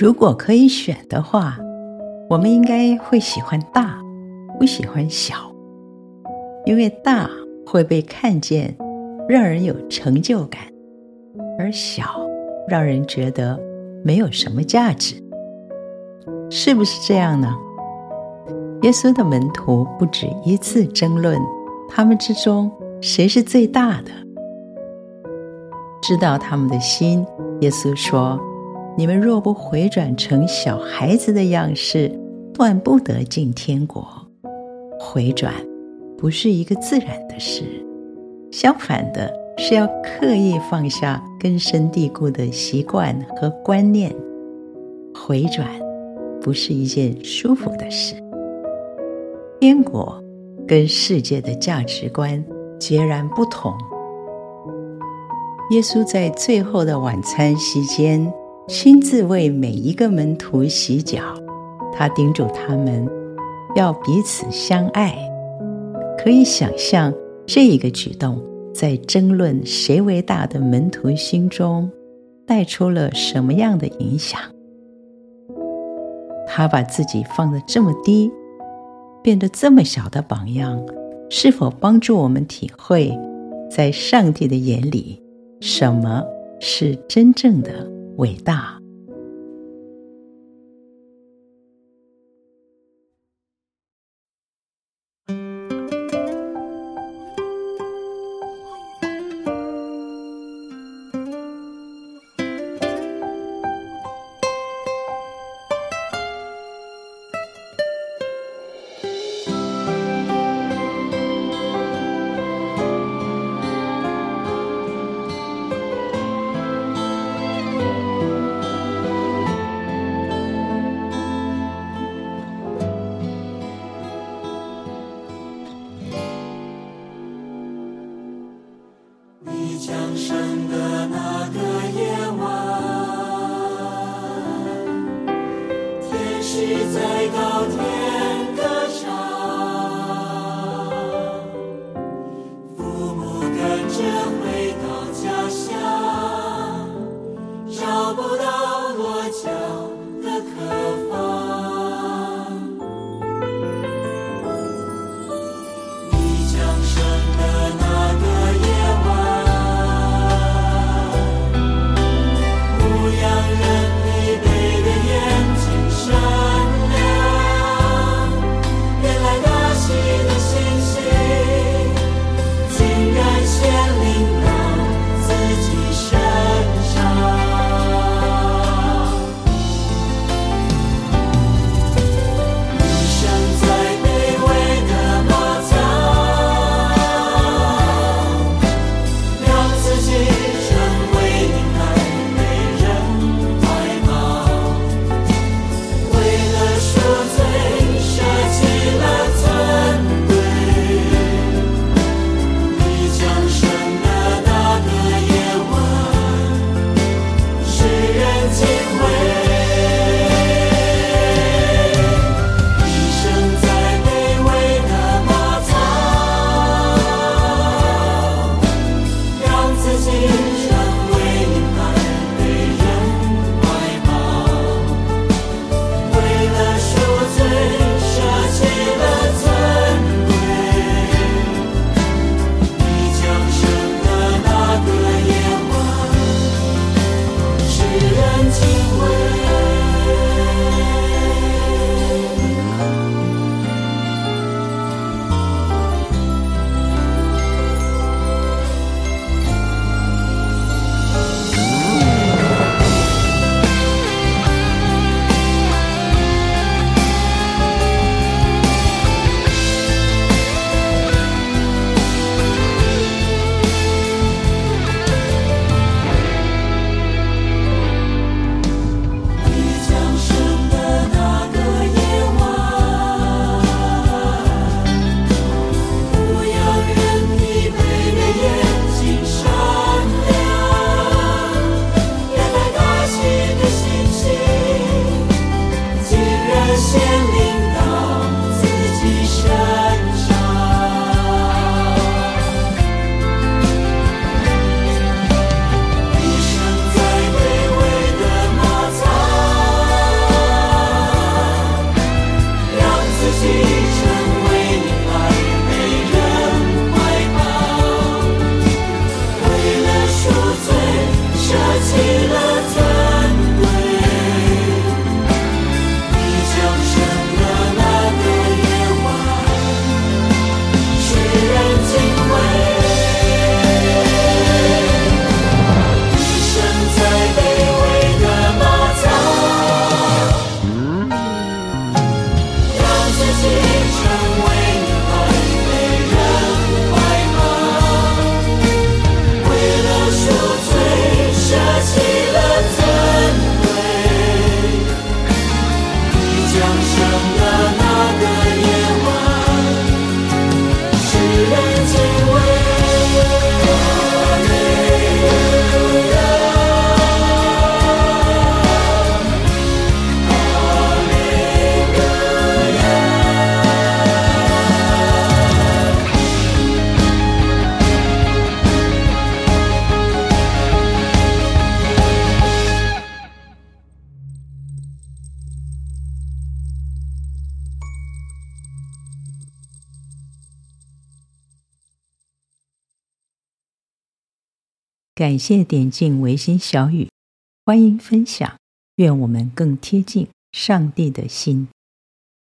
如果可以选的话，我们应该会喜欢大，不喜欢小，因为大会被看见，让人有成就感，而小让人觉得没有什么价值，是不是这样呢？耶稣的门徒不止一次争论，他们之中谁是最大的？知道他们的心，耶稣说。你们若不回转成小孩子的样式，断不得进天国。回转不是一个自然的事，相反的是要刻意放下根深蒂固的习惯和观念。回转不是一件舒服的事。天国跟世界的价值观截然不同。耶稣在最后的晚餐期间。亲自为每一个门徒洗脚，他叮嘱他们要彼此相爱。可以想象这一个举动在争论谁为大的门徒心中带出了什么样的影响？他把自己放得这么低，变得这么小的榜样，是否帮助我们体会，在上帝的眼里，什么是真正的？伟大。志在高天感谢点进维心小雨，欢迎分享，愿我们更贴近上帝的心。